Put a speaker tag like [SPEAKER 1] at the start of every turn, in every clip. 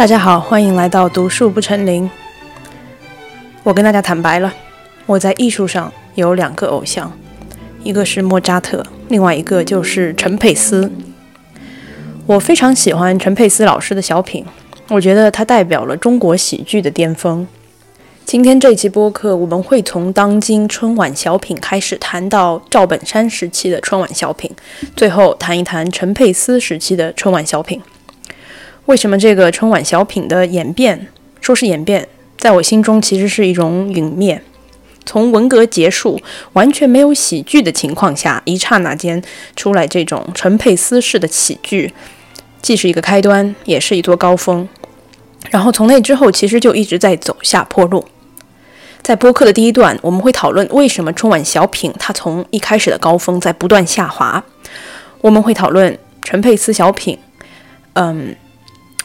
[SPEAKER 1] 大家好，欢迎来到读树不成林。我跟大家坦白了，我在艺术上有两个偶像，一个是莫扎特，另外一个就是陈佩斯。我非常喜欢陈佩斯老师的小品，我觉得他代表了中国喜剧的巅峰。今天这期播客，我们会从当今春晚小品开始谈到赵本山时期的春晚小品，最后谈一谈陈佩斯时期的春晚小品。为什么这个春晚小品的演变，说是演变，在我心中其实是一种陨灭。从文革结束，完全没有喜剧的情况下，一刹那间出来这种陈佩斯式的喜剧，既是一个开端，也是一座高峰。然后从那之后，其实就一直在走下坡路。在播客的第一段，我们会讨论为什么春晚小品它从一开始的高峰在不断下滑。我们会讨论陈佩斯小品，嗯。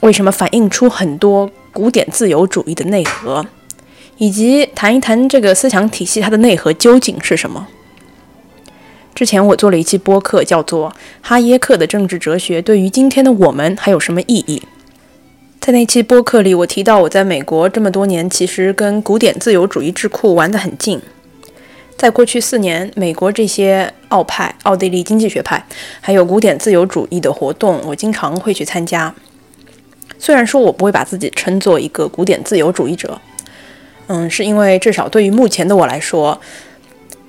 [SPEAKER 1] 为什么反映出很多古典自由主义的内核，以及谈一谈这个思想体系它的内核究竟是什么？之前我做了一期播客，叫做《哈耶克的政治哲学对于今天的我们还有什么意义》。在那期播客里，我提到我在美国这么多年，其实跟古典自由主义智库玩得很近。在过去四年，美国这些奥派、奥地利经济学派，还有古典自由主义的活动，我经常会去参加。虽然说我不会把自己称作一个古典自由主义者，嗯，是因为至少对于目前的我来说，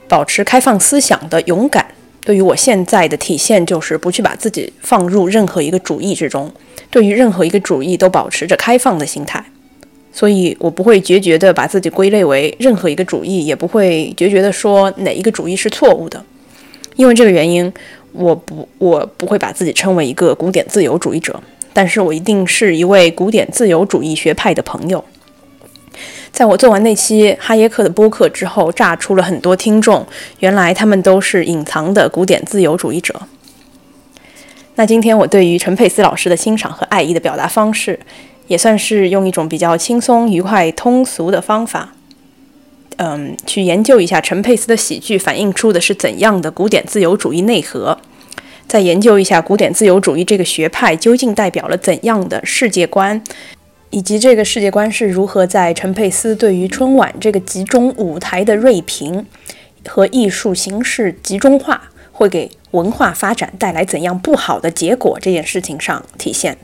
[SPEAKER 1] 保持开放思想的勇敢，对于我现在的体现就是不去把自己放入任何一个主义之中，对于任何一个主义都保持着开放的心态，所以我不会决绝的把自己归类为任何一个主义，也不会决绝的说哪一个主义是错误的，因为这个原因，我不我不会把自己称为一个古典自由主义者。但是我一定是一位古典自由主义学派的朋友。在我做完那期哈耶克的播客之后，炸出了很多听众，原来他们都是隐藏的古典自由主义者。那今天我对于陈佩斯老师的欣赏和爱意的表达方式，也算是用一种比较轻松、愉快、通俗的方法，嗯，去研究一下陈佩斯的喜剧反映出的是怎样的古典自由主义内核。再研究一下古典自由主义这个学派究竟代表了怎样的世界观，以及这个世界观是如何在陈佩斯对于春晚这个集中舞台的锐评和艺术形式集中化会给文化发展带来怎样不好的结果这件事情上体现。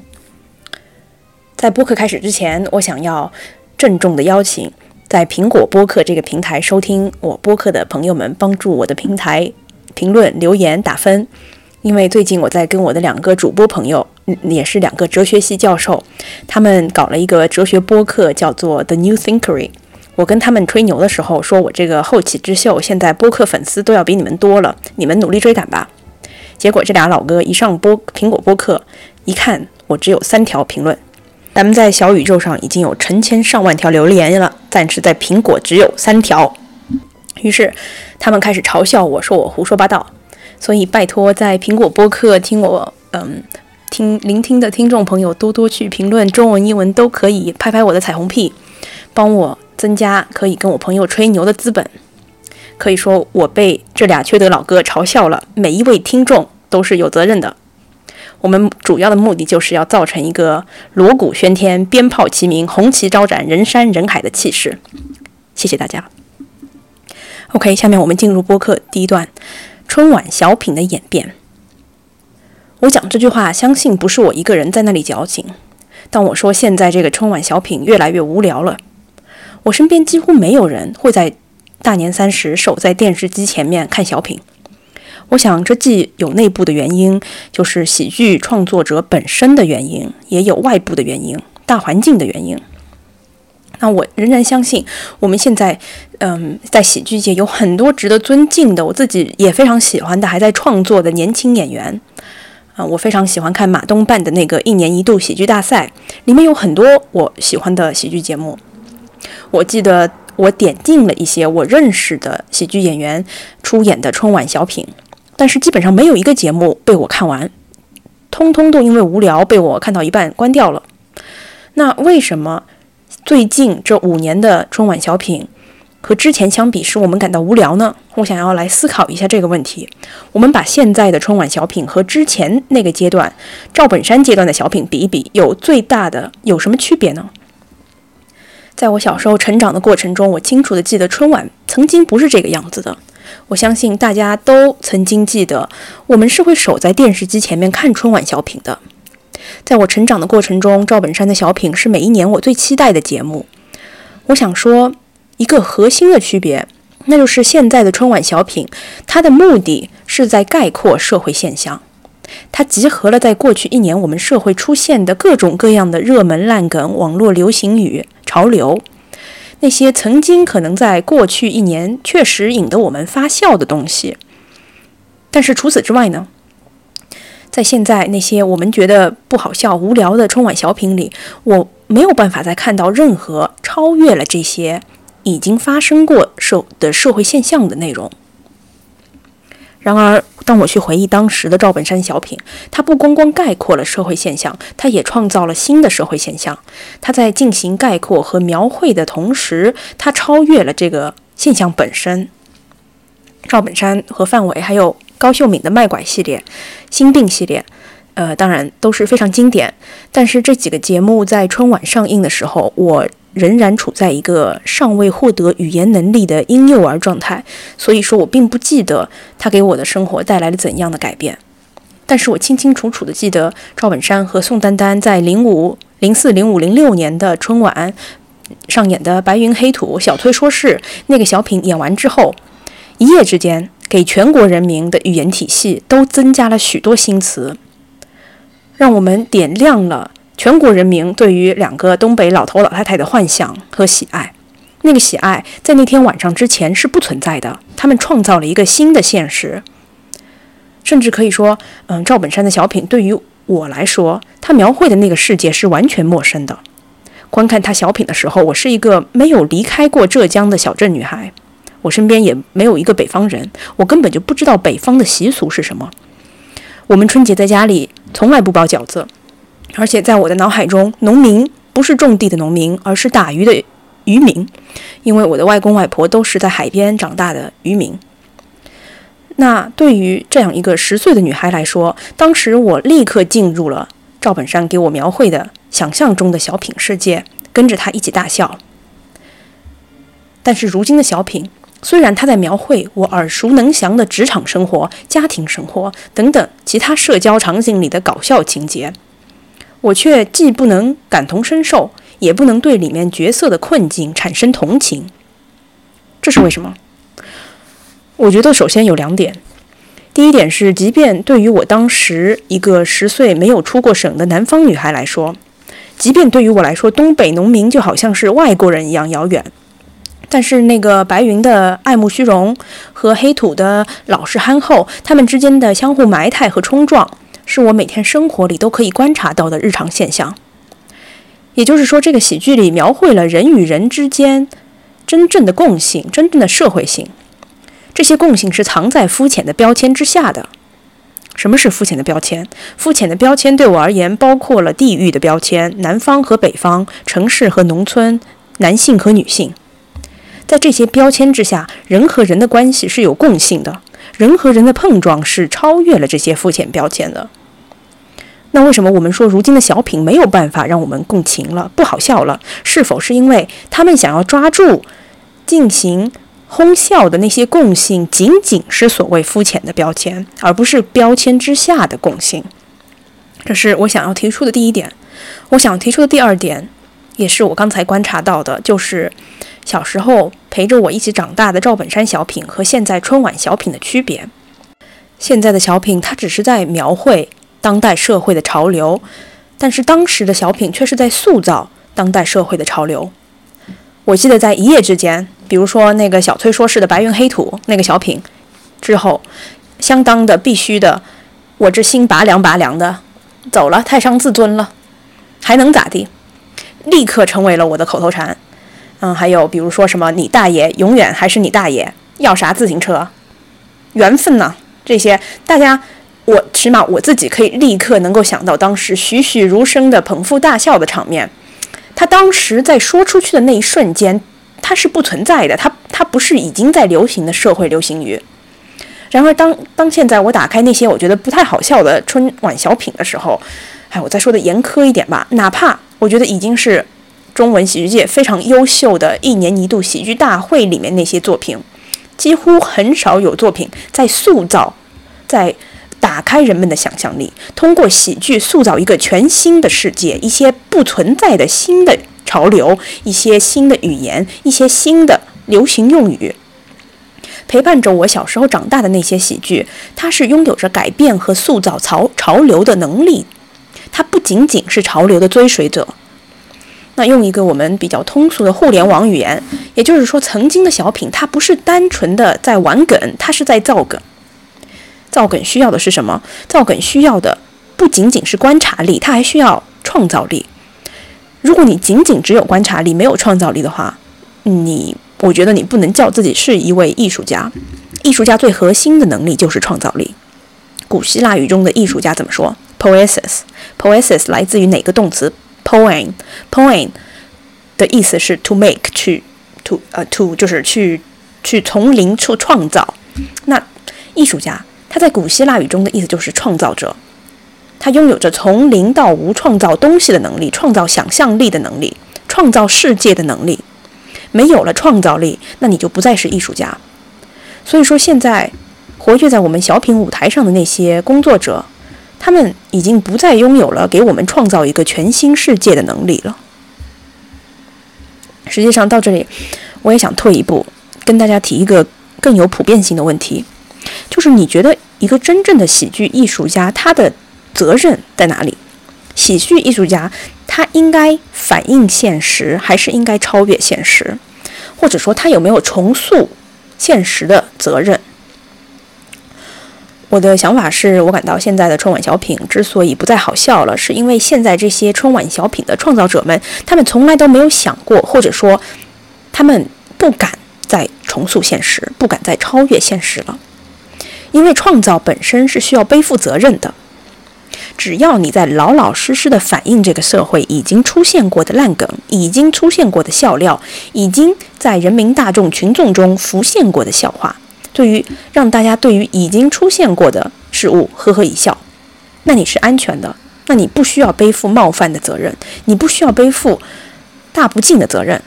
[SPEAKER 1] 在播客开始之前，我想要郑重的邀请在苹果播客这个平台收听我播客的朋友们，帮助我的平台评论、留言、打分。因为最近我在跟我的两个主播朋友，也是两个哲学系教授，他们搞了一个哲学播客，叫做 The New Thinkery。我跟他们吹牛的时候，说我这个后起之秀，现在播客粉丝都要比你们多了，你们努力追赶吧。结果这俩老哥一上播苹果播客，一看我只有三条评论，咱们在小宇宙上已经有成千上万条留言了，但是在苹果只有三条。于是他们开始嘲笑我说我胡说八道。所以，拜托在苹果播客听我，嗯，听聆听的听众朋友多多去评论，中文、英文都可以，拍拍我的彩虹屁，帮我增加可以跟我朋友吹牛的资本。可以说，我被这俩缺德老哥嘲笑了。每一位听众都是有责任的。我们主要的目的就是要造成一个锣鼓喧天、鞭炮齐鸣、红旗招展、人山人海的气势。谢谢大家。OK，下面我们进入播客第一段。春晚小品的演变，我讲这句话，相信不是我一个人在那里矫情。当我说现在这个春晚小品越来越无聊了，我身边几乎没有人会在大年三十守在电视机前面看小品。我想，这既有内部的原因，就是喜剧创作者本身的原因，也有外部的原因，大环境的原因。那我仍然相信，我们现在，嗯，在喜剧界有很多值得尊敬的，我自己也非常喜欢的，还在创作的年轻演员。啊，我非常喜欢看马东办的那个一年一度喜剧大赛，里面有很多我喜欢的喜剧节目。我记得我点进了一些我认识的喜剧演员出演的春晚小品，但是基本上没有一个节目被我看完，通通都因为无聊被我看到一半关掉了。那为什么？最近这五年的春晚小品，和之前相比，使我们感到无聊呢？我想要来思考一下这个问题。我们把现在的春晚小品和之前那个阶段赵本山阶段的小品比一比，有最大的有什么区别呢？在我小时候成长的过程中，我清楚的记得春晚曾经不是这个样子的。我相信大家都曾经记得，我们是会守在电视机前面看春晚小品的。在我成长的过程中，赵本山的小品是每一年我最期待的节目。我想说。一个核心的区别，那就是现在的春晚小品，它的目的是在概括社会现象，它集合了在过去一年我们社会出现的各种各样的热门烂梗、网络流行语、潮流，那些曾经可能在过去一年确实引得我们发笑的东西。但是除此之外呢，在现在那些我们觉得不好笑、无聊的春晚小品里，我没有办法再看到任何超越了这些。已经发生过社的社会现象的内容。然而，当我去回忆当时的赵本山小品，他不光光概括了社会现象，他也创造了新的社会现象。他在进行概括和描绘的同时，他超越了这个现象本身。赵本山和范伟还有高秀敏的卖拐系列、心病系列，呃，当然都是非常经典。但是这几个节目在春晚上映的时候，我。仍然处在一个尚未获得语言能力的婴幼儿状态，所以说我并不记得他给我的生活带来了怎样的改变。但是我清清楚楚的记得赵本山和宋丹丹在零五、零四、零五、零六年的春晚上演的《白云黑土》小崔说事那个小品演完之后，一夜之间给全国人民的语言体系都增加了许多新词，让我们点亮了。全国人民对于两个东北老头老太太的幻想和喜爱，那个喜爱在那天晚上之前是不存在的。他们创造了一个新的现实，甚至可以说，嗯，赵本山的小品对于我来说，他描绘的那个世界是完全陌生的。观看他小品的时候，我是一个没有离开过浙江的小镇女孩，我身边也没有一个北方人，我根本就不知道北方的习俗是什么。我们春节在家里从来不包饺子。而且在我的脑海中，农民不是种地的农民，而是打鱼的渔民，因为我的外公外婆都是在海边长大的渔民。那对于这样一个十岁的女孩来说，当时我立刻进入了赵本山给我描绘的想象中的小品世界，跟着他一起大笑。但是如今的小品，虽然他在描绘我耳熟能详的职场生活、家庭生活等等其他社交场景里的搞笑情节。我却既不能感同身受，也不能对里面角色的困境产生同情。这是为什么？我觉得首先有两点。第一点是，即便对于我当时一个十岁没有出过省的南方女孩来说，即便对于我来说，东北农民就好像是外国人一样遥远，但是那个白云的爱慕虚荣和黑土的老实憨厚，他们之间的相互埋汰和冲撞。是我每天生活里都可以观察到的日常现象。也就是说，这个喜剧里描绘了人与人之间真正的共性、真正的社会性。这些共性是藏在肤浅的标签之下的。什么是肤浅的标签？肤浅的标签对我而言，包括了地域的标签，南方和北方，城市和农村，男性和女性。在这些标签之下，人和人的关系是有共性的。人和人的碰撞是超越了这些肤浅标签的。那为什么我们说如今的小品没有办法让我们共情了，不好笑了？是否是因为他们想要抓住、进行哄笑的那些共性，仅仅是所谓肤浅的标签，而不是标签之下的共性？这是我想要提出的第一点。我想提出的第二点，也是我刚才观察到的，就是。小时候陪着我一起长大的赵本山小品和现在春晚小品的区别。现在的小品它只是在描绘当代社会的潮流，但是当时的小品却是在塑造当代社会的潮流。我记得在一夜之间，比如说那个小崔说事的《白云黑土》那个小品之后，相当的必须的，我这心拔凉拔凉的，走了太伤自尊了，还能咋地？立刻成为了我的口头禅。嗯，还有比如说什么，你大爷永远还是你大爷，要啥自行车？缘分呢？这些大家，我起码我自己可以立刻能够想到当时栩栩如生的捧腹大笑的场面。他当时在说出去的那一瞬间，他是不存在的，他他不是已经在流行的社会流行语。然而，当当现在我打开那些我觉得不太好笑的春晚小品的时候，哎，我再说的严苛一点吧，哪怕我觉得已经是中文喜剧界非常优秀的一年一度喜剧大会里面那些作品，几乎很少有作品在塑造，在打开人们的想象力，通过喜剧塑造一个全新的世界，一些不存在的新的潮流，一些新的语言，一些新的流行用语。陪伴着我小时候长大的那些喜剧，它是拥有着改变和塑造潮潮流的能力。它不仅仅是潮流的追随者。那用一个我们比较通俗的互联网语言，也就是说，曾经的小品它不是单纯的在玩梗，它是在造梗。造梗需要的是什么？造梗需要的不仅仅是观察力，它还需要创造力。如果你仅仅只有观察力，没有创造力的话，你。我觉得你不能叫自己是一位艺术家。艺术家最核心的能力就是创造力。古希腊语中的艺术家怎么说？poesis。poesis 来自于哪个动词？poem。poem 的意思是 to make，去 to 呃 to 就是去去从零处创造。那艺术家他在古希腊语中的意思就是创造者，他拥有着从零到无创造东西的能力，创造想象力的能力，创造世界的能力。没有了创造力，那你就不再是艺术家。所以说，现在活跃在我们小品舞台上的那些工作者，他们已经不再拥有了给我们创造一个全新世界的能力了。实际上，到这里，我也想退一步，跟大家提一个更有普遍性的问题，就是你觉得一个真正的喜剧艺术家，他的责任在哪里？喜剧艺术家。他应该反映现实，还是应该超越现实？或者说，他有没有重塑现实的责任？我的想法是，我感到现在的春晚小品之所以不再好笑了，是因为现在这些春晚小品的创造者们，他们从来都没有想过，或者说，他们不敢再重塑现实，不敢再超越现实了。因为创造本身是需要背负责任的。只要你在老老实实的反映这个社会已经出现过的烂梗，已经出现过的笑料，已经在人民大众群众中浮现过的笑话，对于让大家对于已经出现过的事物呵呵一笑，那你是安全的，那你不需要背负冒犯的责任，你不需要背负大不敬的责任。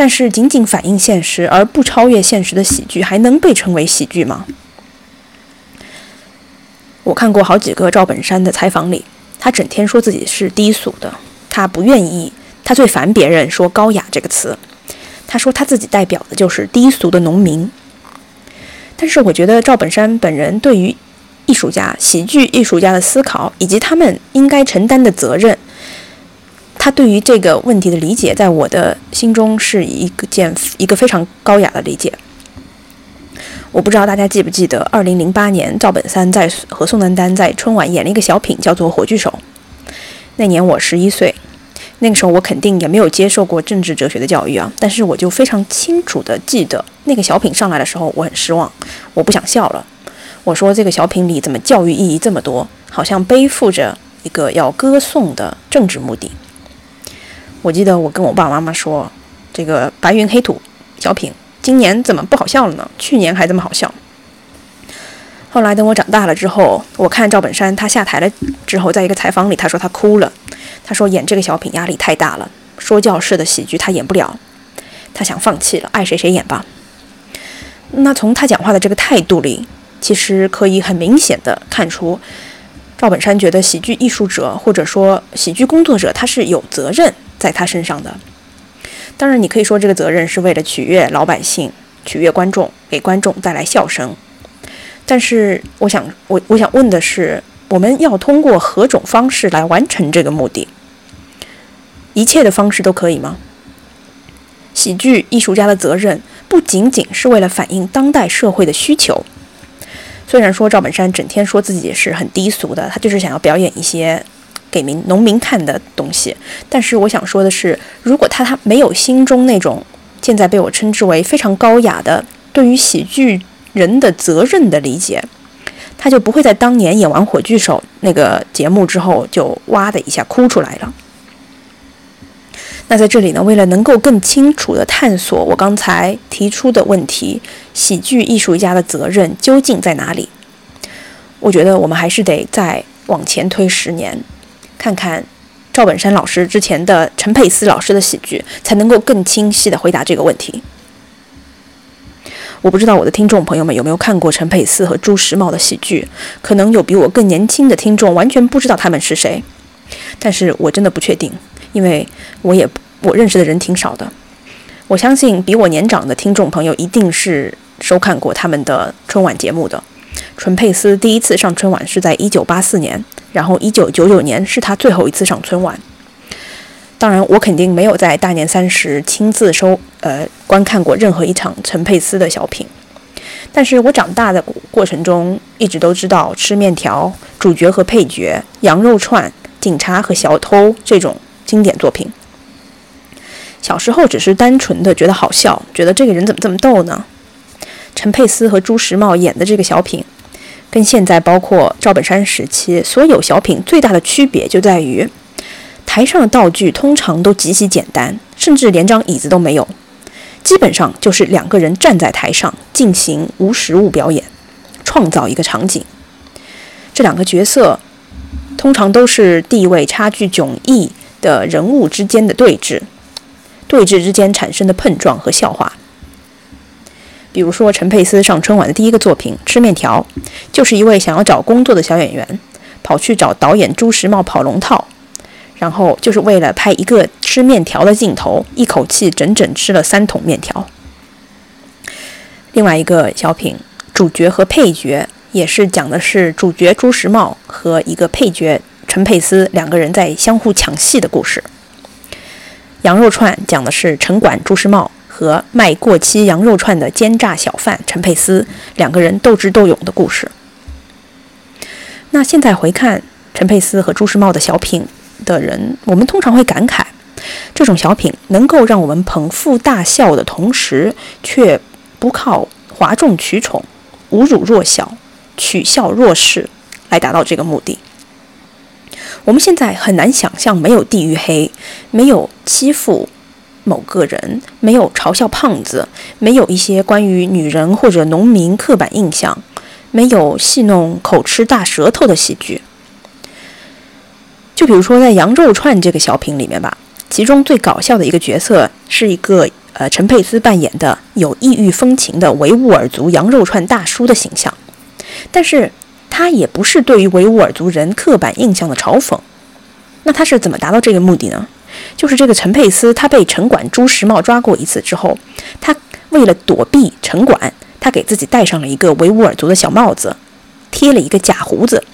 [SPEAKER 1] 但是仅仅反映现实而不超越现实的喜剧，还能被称为喜剧吗？我看过好几个赵本山的采访里，他整天说自己是低俗的，他不愿意，他最烦别人说高雅这个词。他说他自己代表的就是低俗的农民。但是我觉得赵本山本人对于艺术家、喜剧艺术家的思考，以及他们应该承担的责任，他对于这个问题的理解，在我的心中是一个件一个非常高雅的理解。我不知道大家记不记得，二零零八年赵本山在和宋丹丹在春晚演了一个小品，叫做《火炬手》。那年我十一岁，那个时候我肯定也没有接受过政治哲学的教育啊，但是我就非常清楚的记得，那个小品上来的时候，我很失望，我不想笑了。我说这个小品里怎么教育意义这么多，好像背负着一个要歌颂的政治目的。我记得我跟我爸爸妈妈说，这个白云黑土小品。今年怎么不好笑了呢？去年还这么好笑。后来等我长大了之后，我看赵本山他下台了之后，在一个采访里，他说他哭了。他说演这个小品压力太大了，说教式的喜剧他演不了，他想放弃了，爱谁谁演吧。那从他讲话的这个态度里，其实可以很明显的看出，赵本山觉得喜剧艺术者或者说喜剧工作者他是有责任在他身上的。当然，你可以说这个责任是为了取悦老百姓、取悦观众，给观众带来笑声。但是，我想，我我想问的是，我们要通过何种方式来完成这个目的？一切的方式都可以吗？喜剧艺术家的责任不仅仅是为了反映当代社会的需求。虽然说赵本山整天说自己是很低俗的，他就是想要表演一些。给民农民看的东西，但是我想说的是，如果他他没有心中那种现在被我称之为非常高雅的对于喜剧人的责任的理解，他就不会在当年演完《火炬手》那个节目之后就哇的一下哭出来了。那在这里呢，为了能够更清楚地探索我刚才提出的问题，喜剧艺术家的责任究竟在哪里？我觉得我们还是得再往前推十年，看看赵本山老师之前的陈佩斯老师的喜剧，才能够更清晰地回答这个问题。我不知道我的听众朋友们有没有看过陈佩斯和朱时茂的喜剧，可能有比我更年轻的听众完全不知道他们是谁，但是我真的不确定。因为我也我认识的人挺少的，我相信比我年长的听众朋友一定是收看过他们的春晚节目的。陈佩斯第一次上春晚是在一九八四年，然后一九九九年是他最后一次上春晚。当然，我肯定没有在大年三十亲自收呃观看过任何一场陈佩斯的小品，但是我长大的过程中一直都知道吃面条、主角和配角、羊肉串、警察和小偷这种。经典作品。小时候只是单纯的觉得好笑，觉得这个人怎么这么逗呢？陈佩斯和朱时茂演的这个小品，跟现在包括赵本山时期所有小品最大的区别就在于，台上的道具通常都极其简单，甚至连张椅子都没有，基本上就是两个人站在台上进行无实物表演，创造一个场景。这两个角色通常都是地位差距迥异。的人物之间的对峙，对峙之间产生的碰撞和笑话。比如说，陈佩斯上春晚的第一个作品《吃面条》，就是一位想要找工作的小演员，跑去找导演朱时茂跑龙套，然后就是为了拍一个吃面条的镜头，一口气整整吃了三桶面条。另外一个小品，主角和配角也是讲的是主角朱时茂和一个配角。陈佩斯两个人在相互抢戏的故事。羊肉串讲的是城管朱时茂和卖过期羊肉串的奸诈小贩陈佩斯两个人斗智斗勇的故事。那现在回看陈佩斯和朱时茂的小品的人，我们通常会感慨，这种小品能够让我们捧腹大笑的同时，却不靠哗众取宠、侮辱弱小、取笑弱势来达到这个目的。我们现在很难想象，没有地域黑，没有欺负某个人，没有嘲笑胖子，没有一些关于女人或者农民刻板印象，没有戏弄口吃大舌头的喜剧。就比如说在羊肉串这个小品里面吧，其中最搞笑的一个角色是一个呃陈佩斯扮演的有异域风情的维吾尔族羊肉串大叔的形象，但是。他也不是对于维吾尔族人刻板印象的嘲讽，那他是怎么达到这个目的呢？就是这个陈佩斯，他被城管朱时茂抓过一次之后，他为了躲避城管，他给自己戴上了一个维吾尔族的小帽子，贴了一个假胡子，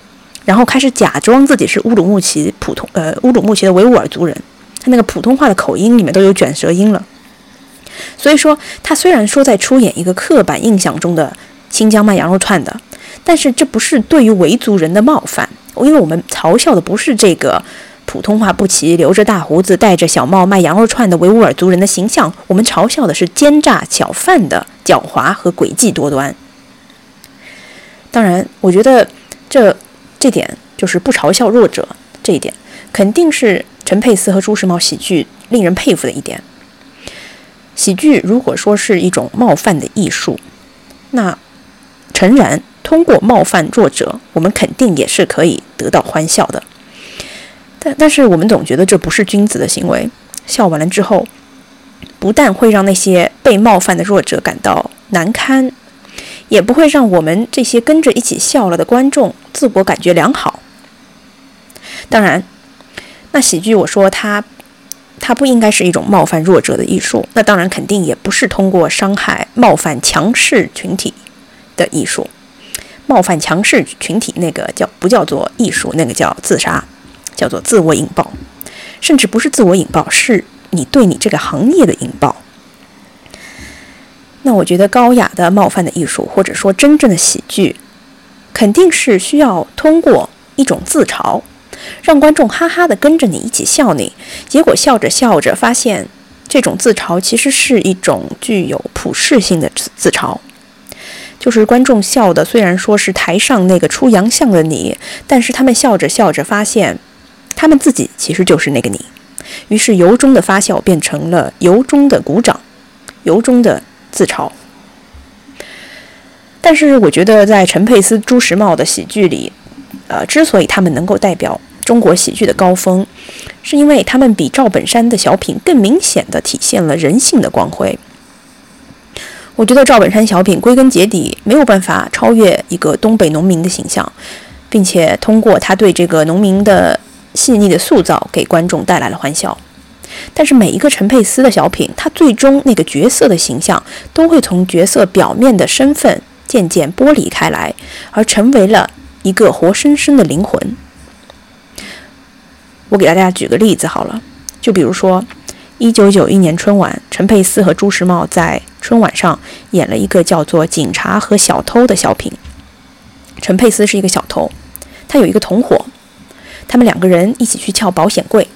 [SPEAKER 1] 然后开始假装自己是乌鲁木齐普通呃乌鲁木齐的维吾尔族人，他那个普通话的口音里面都有卷舌音了。所以说，他虽然说在出演一个刻板印象中的新疆卖羊肉串的。但是这不是对于维族人的冒犯，因为我们嘲笑的不是这个普通话不齐、留着大胡子、戴着小帽卖羊肉串的维吾尔族人的形象，我们嘲笑的是奸诈小贩的狡猾和诡计多端。当然，我觉得这这点就是不嘲笑弱者这一点，肯定是陈佩斯和朱时茂喜剧令人佩服的一点。喜剧如果说是一种冒犯的艺术，那诚然。通过冒犯弱者，我们肯定也是可以得到欢笑的。但但是我们总觉得这不是君子的行为。笑完了之后，不但会让那些被冒犯的弱者感到难堪，也不会让我们这些跟着一起笑了的观众自我感觉良好。当然，那喜剧我说它它不应该是一种冒犯弱者的艺术。那当然肯定也不是通过伤害、冒犯强势群体的艺术。冒犯强势群体，那个叫不叫做艺术？那个叫自杀，叫做自我引爆，甚至不是自我引爆，是你对你这个行业的引爆。那我觉得高雅的冒犯的艺术，或者说真正的喜剧，肯定是需要通过一种自嘲，让观众哈哈的跟着你一起笑你，结果笑着笑着发现，这种自嘲其实是一种具有普适性的自自嘲。就是观众笑的，虽然说是台上那个出洋相的你，但是他们笑着笑着发现，他们自己其实就是那个你，于是由衷的发笑变成了由衷的鼓掌，由衷的自嘲。但是我觉得，在陈佩斯、朱时茂的喜剧里，呃，之所以他们能够代表中国喜剧的高峰，是因为他们比赵本山的小品更明显的体现了人性的光辉。我觉得赵本山小品归根结底没有办法超越一个东北农民的形象，并且通过他对这个农民的细腻的塑造，给观众带来了欢笑。但是每一个陈佩斯的小品，他最终那个角色的形象，都会从角色表面的身份。渐渐剥离开来，而成为了一个活生生的灵魂。我给大家举个例子好了，就比如说，一九九一年春晚，陈佩斯和朱时茂在春晚上演了一个叫做《警察和小偷》的小品。陈佩斯是一个小偷，他有一个同伙，他们两个人一起去撬保险柜。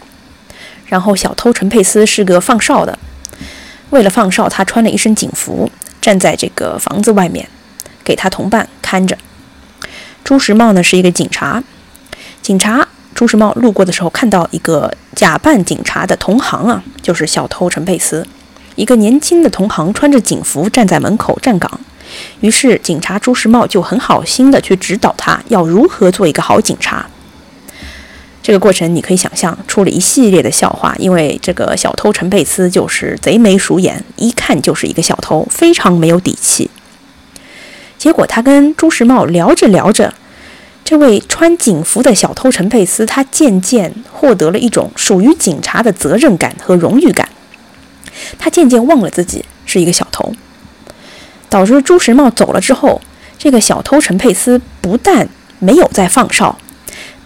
[SPEAKER 1] 然后小偷陈佩斯是个放哨的，为了放哨，他穿了一身警服，站在这个房子外面。给他同伴看着。朱时茂呢是一个警察，警察朱时茂路过的时候看到一个假扮警察的同行啊，就是小偷陈佩斯，一个年轻的同行穿着警服站在门口站岗，于是警察朱时茂就很好心的去指导他要如何做一个好警察。这个过程你可以想象出了一系列的笑话，因为这个小偷陈佩斯就是贼眉鼠眼，一看就是一个小偷，非常没有底气。结果他跟朱时茂聊着聊着，这位穿警服的小偷陈佩斯，他渐渐获得了一种属于警察的责任感和荣誉感。他渐渐忘了自己是一个小偷，导致朱时茂走了之后，这个小偷陈佩斯不但没有再放哨，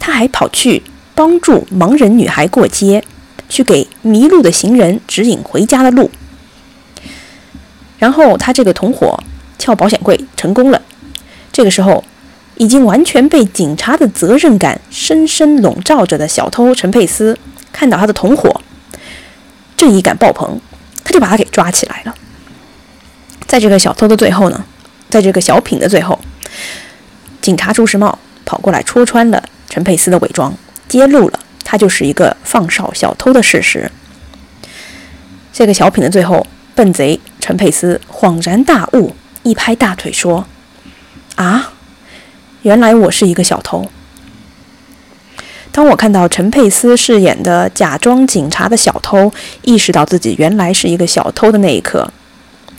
[SPEAKER 1] 他还跑去帮助盲人女孩过街，去给迷路的行人指引回家的路。然后他这个同伙。撬保险柜成功了，这个时候，已经完全被警察的责任感深深笼罩着的小偷陈佩斯，看到他的同伙，正义感爆棚，他就把他给抓起来了。在这个小偷的最后呢，在这个小品的最后，警察朱时茂跑过来戳穿了陈佩斯的伪装，揭露了他就是一个放哨小偷的事实。这个小品的最后，笨贼陈佩斯恍然大悟。一拍大腿说：“啊，原来我是一个小偷。”当我看到陈佩斯饰演的假装警察的小偷意识到自己原来是一个小偷的那一刻，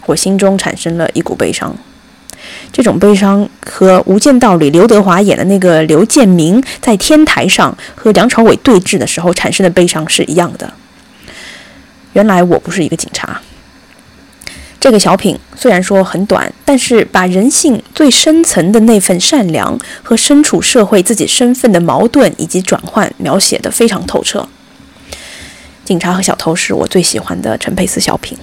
[SPEAKER 1] 我心中产生了一股悲伤。这种悲伤和《无间道》里刘德华演的那个刘建明在天台上和梁朝伟对峙的时候产生的悲伤是一样的。原来我不是一个警察。这个小品虽然说很短，但是把人性最深层的那份善良和身处社会自己身份的矛盾以及转换描写的非常透彻。警察和小偷是我最喜欢的陈佩斯小品。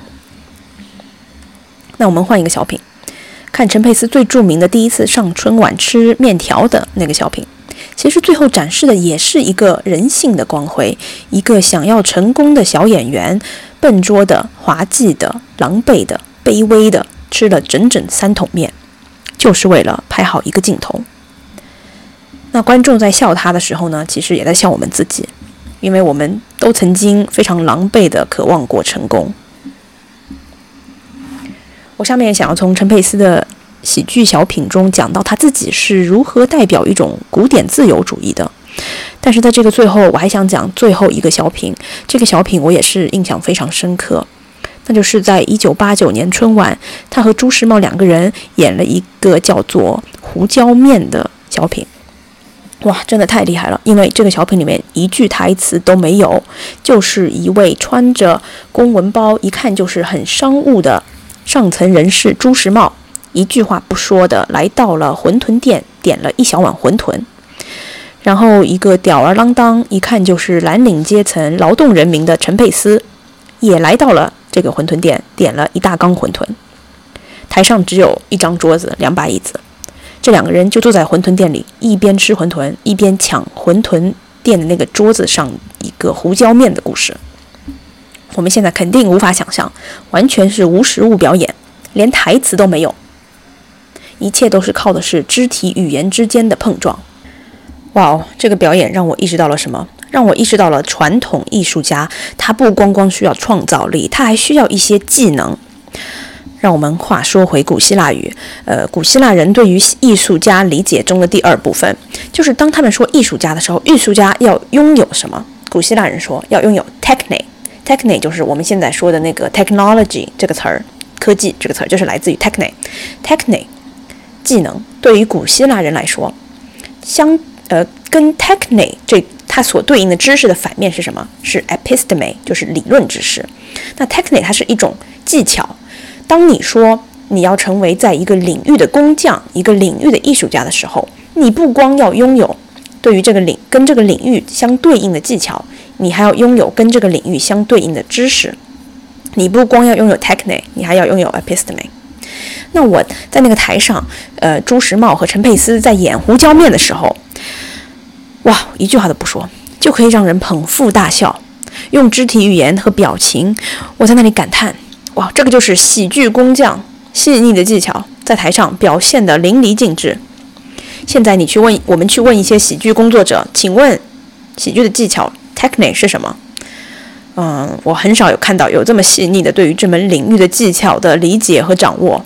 [SPEAKER 1] 那我们换一个小品，看陈佩斯最著名的第一次上春晚吃面条的那个小品。其实最后展示的也是一个人性的光辉，一个想要成功的小演员，笨拙的、滑稽的、狼狈的。卑微的吃了整整三桶面，就是为了拍好一个镜头。那观众在笑他的时候呢，其实也在笑我们自己，因为我们都曾经非常狼狈的渴望过成功。我下面想要从陈佩斯的喜剧小品中讲到他自己是如何代表一种古典自由主义的。但是在这个最后，我还想讲最后一个小品，这个小品我也是印象非常深刻。那就是在一九八九年春晚，他和朱时茂两个人演了一个叫做《胡椒面》的小品。哇，真的太厉害了！因为这个小品里面一句台词都没有，就是一位穿着公文包、一看就是很商务的上层人士朱时茂，一句话不说的来到了馄饨店，点了一小碗馄饨。然后一个吊儿郎当、一看就是蓝领阶层劳动人民的陈佩斯，也来到了。这个馄饨店点了一大缸馄饨，台上只有一张桌子、两把椅子，这两个人就坐在馄饨店里，一边吃馄饨，一边抢馄饨店的那个桌子上一个胡椒面的故事。我们现在肯定无法想象，完全是无实物表演，连台词都没有，一切都是靠的是肢体语言之间的碰撞。哇哦，这个表演让我意识到了什么？让我意识到了传统艺术家他不光光需要创造力，他还需要一些技能。让我们话说回古希腊语，呃，古希腊人对于艺术家理解中的第二部分，就是当他们说艺术家的时候，艺术家要拥有什么？古希腊人说要拥有 technic techne，techne 就是我们现在说的那个 technology 这个词儿，科技这个词儿就是来自于 techne，techne 技能。对于古希腊人来说，相呃跟 techne 这它所对应的知识的反面是什么？是 episteme，就是理论知识。那 techne 它是一种技巧。当你说你要成为在一个领域的工匠、一个领域的艺术家的时候，你不光要拥有对于这个领跟这个领域相对应的技巧，你还要拥有跟这个领域相对应的知识。你不光要拥有 technique，你还要拥有 episteme。那我在那个台上，呃，朱时茂和陈佩斯在演胡椒面的时候，哇，一句话都不说，就可以让人捧腹大笑，用肢体语言和表情，我在那里感叹。哇，这个就是喜剧工匠细腻的技巧，在台上表现的淋漓尽致。现在你去问，我们去问一些喜剧工作者，请问喜剧的技巧 technique 是什么？嗯，我很少有看到有这么细腻的对于这门领域的技巧的理解和掌握。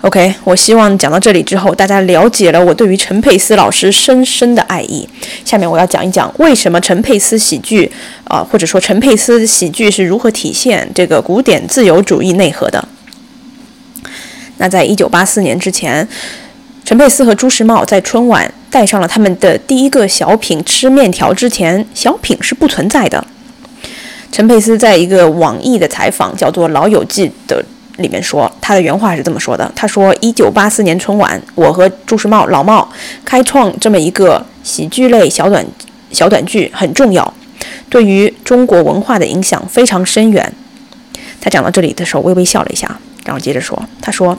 [SPEAKER 1] OK，我希望讲到这里之后，大家了解了我对于陈佩斯老师深深的爱意。下面我要讲一讲为什么陈佩斯喜剧，啊，或者说陈佩斯喜剧是如何体现这个古典自由主义内核的。那在一九八四年之前，陈佩斯和朱时茂在春晚带上了他们的第一个小品吃面条之前，小品是不存在的。陈佩斯在一个网易的采访，叫做《老友记》的。里面说他的原话是这么说的：“他说，一九八四年春晚，我和朱时茂老茂开创这么一个喜剧类小短小短剧很重要，对于中国文化的影响非常深远。”他讲到这里的时候微微笑了一下，然后接着说：“他说，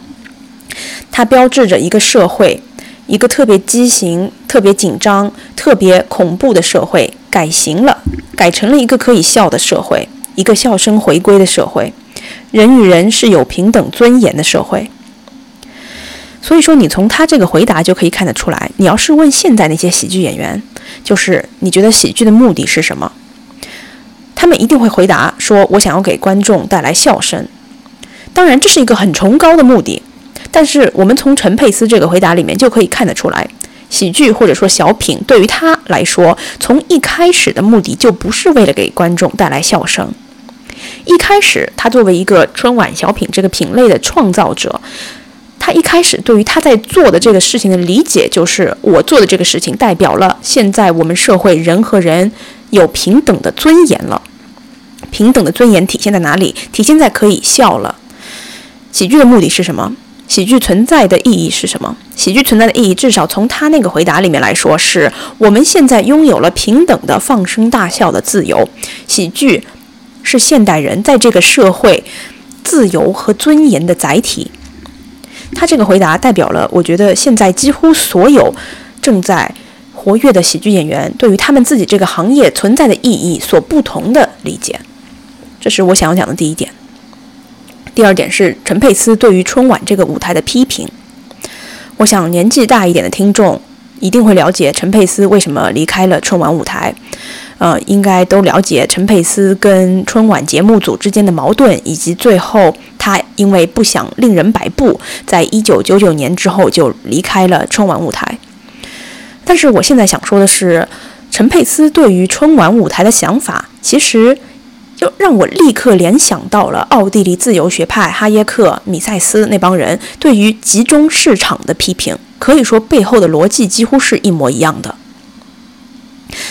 [SPEAKER 1] 它标志着一个社会，一个特别畸形、特别紧张、特别恐怖的社会改型了，改成了一个可以笑的社会，一个笑声回归的社会。”人与人是有平等尊严的社会，所以说你从他这个回答就可以看得出来。你要是问现在那些喜剧演员，就是你觉得喜剧的目的是什么？他们一定会回答说：“我想要给观众带来笑声。”当然，这是一个很崇高的目的。但是我们从陈佩斯这个回答里面就可以看得出来，喜剧或者说小品对于他来说，从一开始的目的就不是为了给观众带来笑声。一开始，他作为一个春晚小品这个品类的创造者，他一开始对于他在做的这个事情的理解，就是我做的这个事情代表了现在我们社会人和人有平等的尊严了。平等的尊严体现在哪里？体现在可以笑了。喜剧的目的是什么？喜剧存在的意义是什么？喜剧存在的意义，至少从他那个回答里面来说，是我们现在拥有了平等的放声大笑的自由。喜剧。是现代人在这个社会自由和尊严的载体。他这个回答代表了，我觉得现在几乎所有正在活跃的喜剧演员对于他们自己这个行业存在的意义所不同的理解。这是我想要讲的第一点。第二点是陈佩斯对于春晚这个舞台的批评。我想年纪大一点的听众一定会了解陈佩斯为什么离开了春晚舞台。呃，应该都了解陈佩斯跟春晚节目组之间的矛盾，以及最后他因为不想令人摆布，在一九九九年之后就离开了春晚舞台。但是我现在想说的是，陈佩斯对于春晚舞台的想法，其实就让我立刻联想到了奥地利自由学派哈耶克、米塞斯那帮人对于集中市场的批评，可以说背后的逻辑几乎是一模一样的。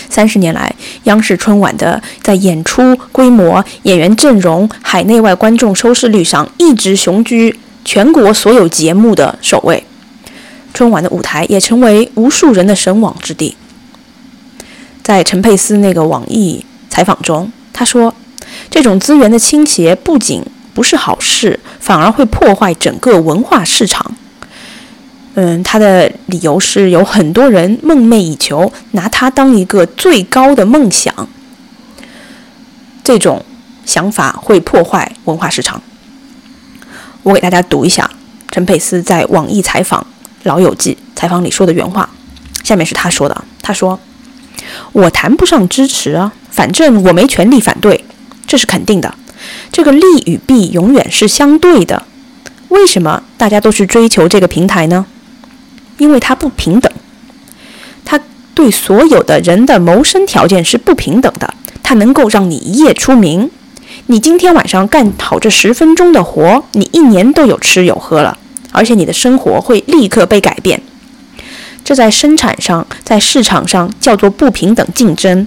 [SPEAKER 1] 三十年来，央视春晚的在演出规模、演员阵容、海内外观众收视率上一直雄居全国所有节目的首位。春晚的舞台也成为无数人的神往之地。在陈佩斯那个网易采访中，他说：“这种资源的倾斜不仅不是好事，反而会破坏整个文化市场。”嗯，他的理由是有很多人梦寐以求，拿它当一个最高的梦想。这种想法会破坏文化市场。我给大家读一下陈佩斯在网易采访《老友记》采访里说的原话，下面是他说的：“他说，我谈不上支持啊，反正我没权利反对，这是肯定的。这个利与弊永远是相对的。为什么大家都去追求这个平台呢？因为它不平等，它对所有的人的谋生条件是不平等的。它能够让你一夜出名，你今天晚上干好这十分钟的活，你一年都有吃有喝了，而且你的生活会立刻被改变。这在生产上，在市场上叫做不平等竞争。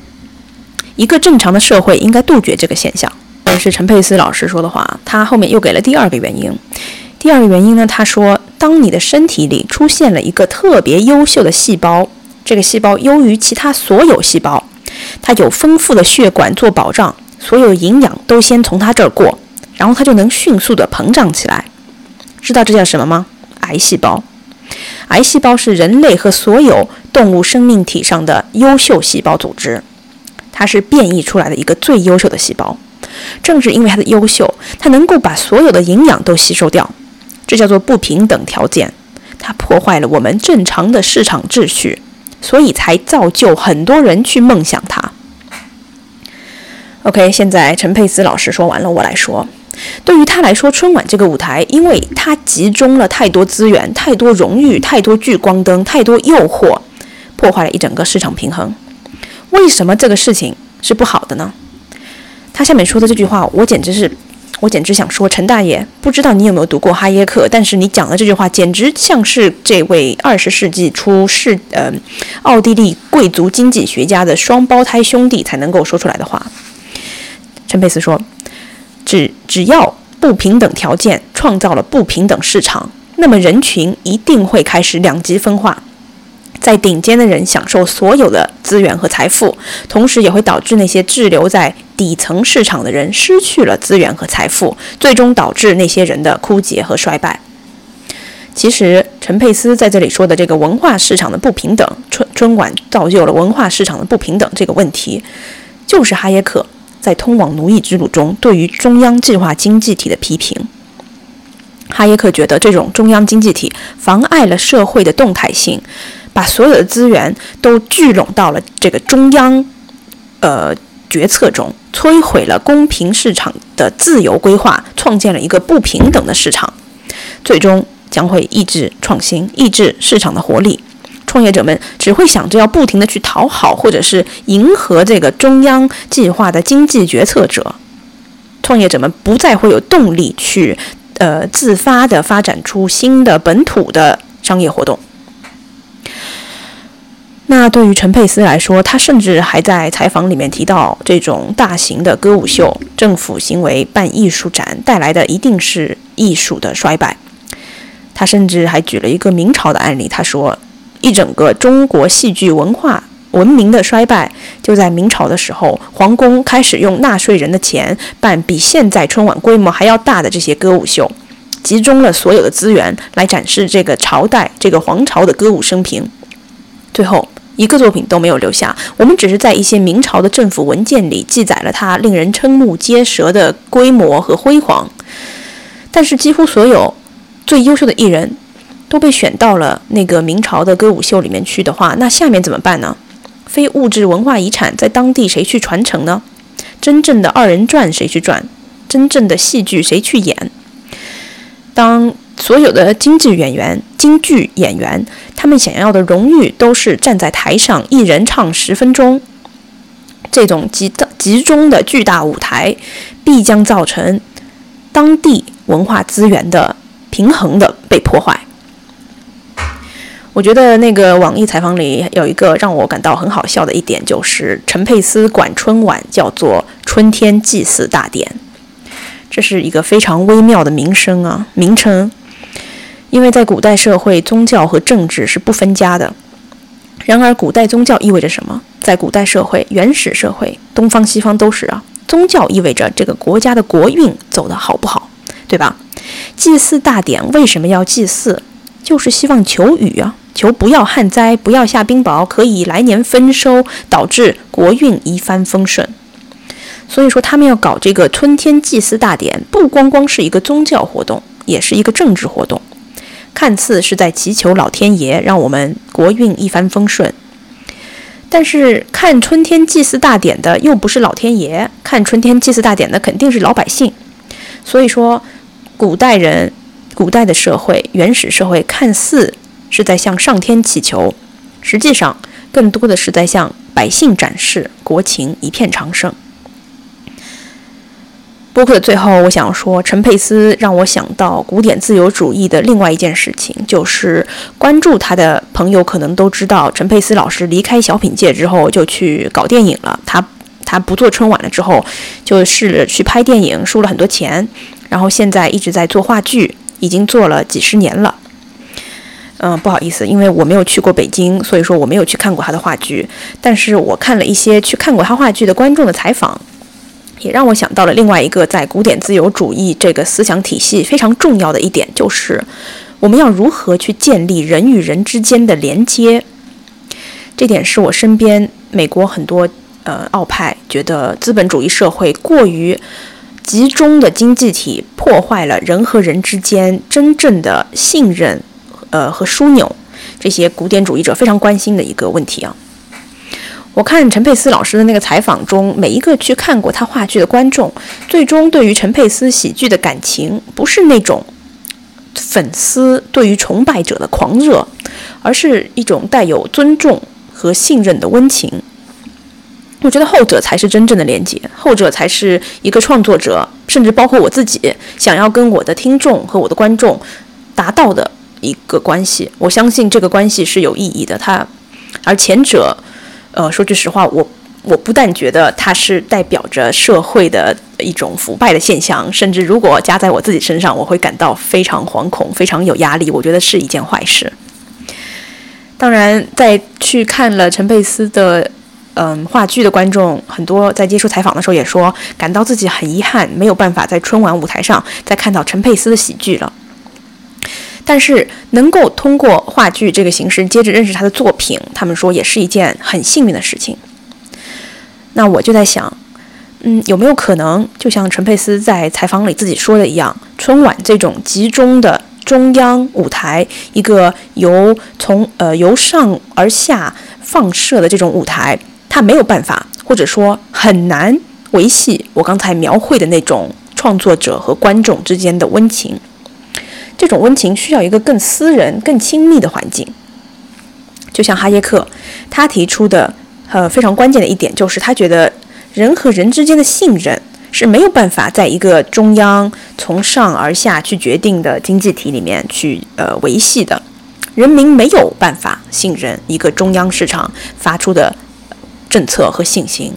[SPEAKER 1] 一个正常的社会应该杜绝这个现象。但是陈佩斯老师说的话，他后面又给了第二个原因。第二个原因呢，他说，当你的身体里出现了一个特别优秀的细胞，这个细胞优于其他所有细胞。它有丰富的血管做保障，所有营养都先从它这儿过，然后它就能迅速的膨胀起来。知道这叫什么吗？癌细胞。癌细胞是人类和所有动物生命体上的优秀细胞组织，它是变异出来的一个最优秀的细胞。正是因为它的优秀，它能够把所有的营养都吸收掉。这叫做不平等条件，它破坏了我们正常的市场秩序。所以才造就很多人去梦想它。OK，现在陈佩斯老师说完了，我来说。对于他来说，春晚这个舞台，因为它集中了太多资源、太多荣誉、太多聚光灯、太多诱惑，破坏了一整个市场平衡。为什么这个事情是不好的呢？他下面说的这句话，我简直是。我简直想说，陈大爷，不知道你有没有读过哈耶克，但是你讲的这句话简直像是这位二十世纪初世呃奥地利贵族经济学家的双胞胎兄弟才能够说出来的话。陈佩斯说：“只只要不平等条件创造了不平等市场，那么人群一定会开始两极分化。”在顶尖的人享受所有的资源和财富，同时也会导致那些滞留在底层市场的人失去了资源和财富，最终导致那些人的枯竭和衰败。其实，陈佩斯在这里说的这个文化市场的不平等，春春晚造就了文化市场的不平等这个问题，就是哈耶克在《通往奴役之路》中对于中央计划经济体的批评。哈耶克觉得这种中央经济体妨碍了社会的动态性。把所有的资源都聚拢到了这个中央，呃，决策中，摧毁了公平市场的自由规划，创建了一个不平等的市场，最终将会抑制创新，抑制市场的活力。创业者们只会想着要不停的去讨好，或者是迎合这个中央计划的经济决策者。创业者们不再会有动力去，呃，自发的发展出新的本土的商业活动。那对于陈佩斯来说，他甚至还在采访里面提到，这种大型的歌舞秀、政府行为办艺术展带来的一定是艺术的衰败。他甚至还举了一个明朝的案例，他说，一整个中国戏剧文化文明的衰败，就在明朝的时候，皇宫开始用纳税人的钱办比现在春晚规模还要大的这些歌舞秀，集中了所有的资源来展示这个朝代、这个皇朝的歌舞生平，最后。一个作品都没有留下，我们只是在一些明朝的政府文件里记载了它令人瞠目结舌的规模和辉煌。但是，几乎所有最优秀的艺人都被选到了那个明朝的歌舞秀里面去的话，那下面怎么办呢？非物质文化遗产在当地谁去传承呢？真正的二人转谁去转？真正的戏剧谁去演？当。所有的京剧演员，京剧演员，他们想要的荣誉都是站在台上，一人唱十分钟。这种集集中的巨大舞台，必将造成当地文化资源的平衡的被破坏。我觉得那个网易采访里有一个让我感到很好笑的一点，就是陈佩斯管春晚叫做“春天祭祀大典”，这是一个非常微妙的名声啊，名称。因为在古代社会，宗教和政治是不分家的。然而，古代宗教意味着什么？在古代社会、原始社会，东方西方都是啊。宗教意味着这个国家的国运走得好不好，对吧？祭祀大典为什么要祭祀？就是希望求雨啊，求不要旱灾，不要下冰雹，可以来年丰收，导致国运一帆风顺。所以说，他们要搞这个春天祭祀大典，不光光是一个宗教活动，也是一个政治活动。看似是在祈求老天爷让我们国运一帆风顺，但是看春天祭祀大典的又不是老天爷，看春天祭祀大典的肯定是老百姓。所以说，古代人、古代的社会、原始社会看似是在向上天祈求，实际上更多的是在向百姓展示国情一片昌盛。播客的最后，我想说，陈佩斯让我想到古典自由主义的另外一件事情，就是关注他的朋友可能都知道，陈佩斯老师离开小品界之后就去搞电影了。他他不做春晚了之后，就试着去拍电影，输了很多钱，然后现在一直在做话剧，已经做了几十年了。嗯，不好意思，因为我没有去过北京，所以说我没有去看过他的话剧，但是我看了一些去看过他话剧的观众的采访。也让我想到了另外一个在古典自由主义这个思想体系非常重要的一点，就是我们要如何去建立人与人之间的连接。这点是我身边美国很多呃奥派觉得资本主义社会过于集中的经济体破坏了人和人之间真正的信任呃和枢纽，这些古典主义者非常关心的一个问题啊。我看陈佩斯老师的那个采访中，每一个去看过他话剧的观众，最终对于陈佩斯喜剧的感情，不是那种粉丝对于崇拜者的狂热，而是一种带有尊重和信任的温情。我觉得后者才是真正的连接，后者才是一个创作者，甚至包括我自己想要跟我的听众和我的观众达到的一个关系。我相信这个关系是有意义的。他，而前者。呃，说句实话，我我不但觉得它是代表着社会的一种腐败的现象，甚至如果加在我自己身上，我会感到非常惶恐、非常有压力。我觉得是一件坏事。当然，在去看了陈佩斯的嗯话剧的观众，很多在接受采访的时候也说，感到自己很遗憾，没有办法在春晚舞台上再看到陈佩斯的喜剧了。但是能够通过话剧这个形式接着认识他的作品，他们说也是一件很幸运的事情。那我就在想，嗯，有没有可能就像陈佩斯在采访里自己说的一样，春晚这种集中的中央舞台，一个由从呃由上而下放射的这种舞台，它没有办法，或者说很难维系我刚才描绘的那种创作者和观众之间的温情。这种温情需要一个更私人、更亲密的环境。就像哈耶克，他提出的呃非常关键的一点就是，他觉得人和人之间的信任是没有办法在一个中央从上而下去决定的经济体里面去呃维系的。人民没有办法信任一个中央市场发出的政策和信心。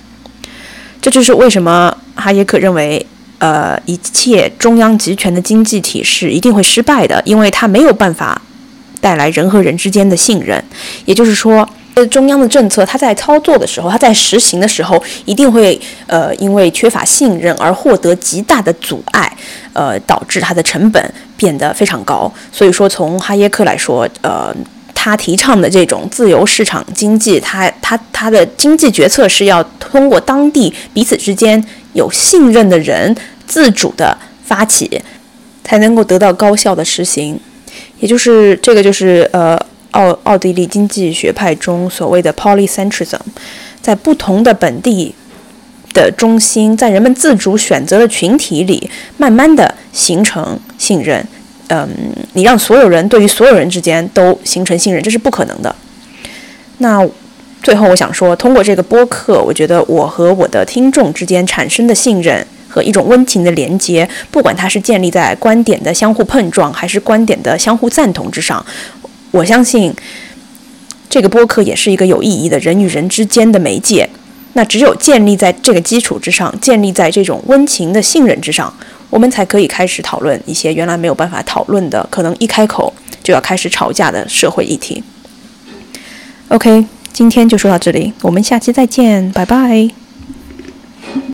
[SPEAKER 1] 这就是为什么哈耶克认为。呃，一切中央集权的经济体是一定会失败的，因为它没有办法带来人和人之间的信任。也就是说，中央的政策它在操作的时候，它在实行的时候，一定会呃因为缺乏信任而获得极大的阻碍，呃，导致它的成本变得非常高。所以说，从哈耶克来说，呃，他提倡的这种自由市场经济，他他他的经济决策是要通过当地彼此之间。有信任的人自主的发起，才能够得到高效的实行。也就是这个，就是呃，奥奥地利经济学派中所谓的 polycentrism，在不同的本地的中心，在人们自主选择的群体里，慢慢的形成信任。嗯，你让所有人对于所有人之间都形成信任，这是不可能的。那。最后，我想说，通过这个播客，我觉得我和我的听众之间产生的信任和一种温情的连接，不管它是建立在观点的相互碰撞，还是观点的相互赞同之上，我相信这个播客也是一个有意义的人与人之间的媒介。那只有建立在这个基础之上，建立在这种温情的信任之上，我们才可以开始讨论一些原来没有办法讨论的，可能一开口就要开始吵架的社会议题。OK。今天就说到这里，我们下期再见，拜拜。